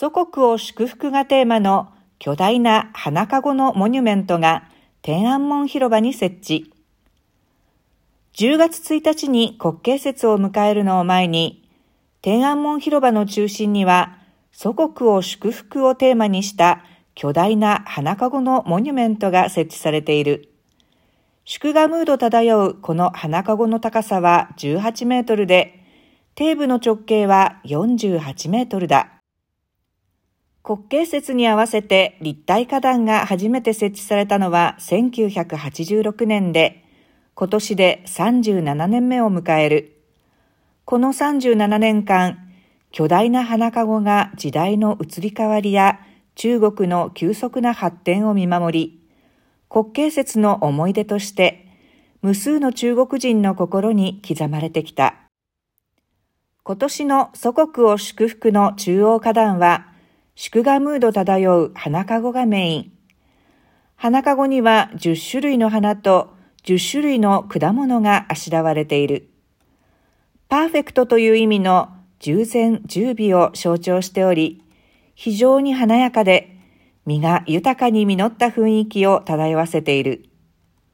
祖国を祝福がテーマの巨大な花籠のモニュメントが天安門広場に設置。10月1日に国慶節を迎えるのを前に、天安門広場の中心には祖国を祝福をテーマにした巨大な花籠のモニュメントが設置されている。祝賀ムード漂うこの花籠の高さは18メートルで、底部の直径は48メートルだ。国慶節に合わせて立体花壇が初めて設置されたのは1986年で、今年で37年目を迎える。この37年間、巨大な花籠が時代の移り変わりや中国の急速な発展を見守り、国慶節の思い出として、無数の中国人の心に刻まれてきた。今年の祖国を祝福の中央花壇は、祝賀ムード漂う花籠がメイン。花籠には10種類の花と10種類の果物があしらわれている。パーフェクトという意味の従前十尾を象徴しており、非常に華やかで、実が豊かに実った雰囲気を漂わせている。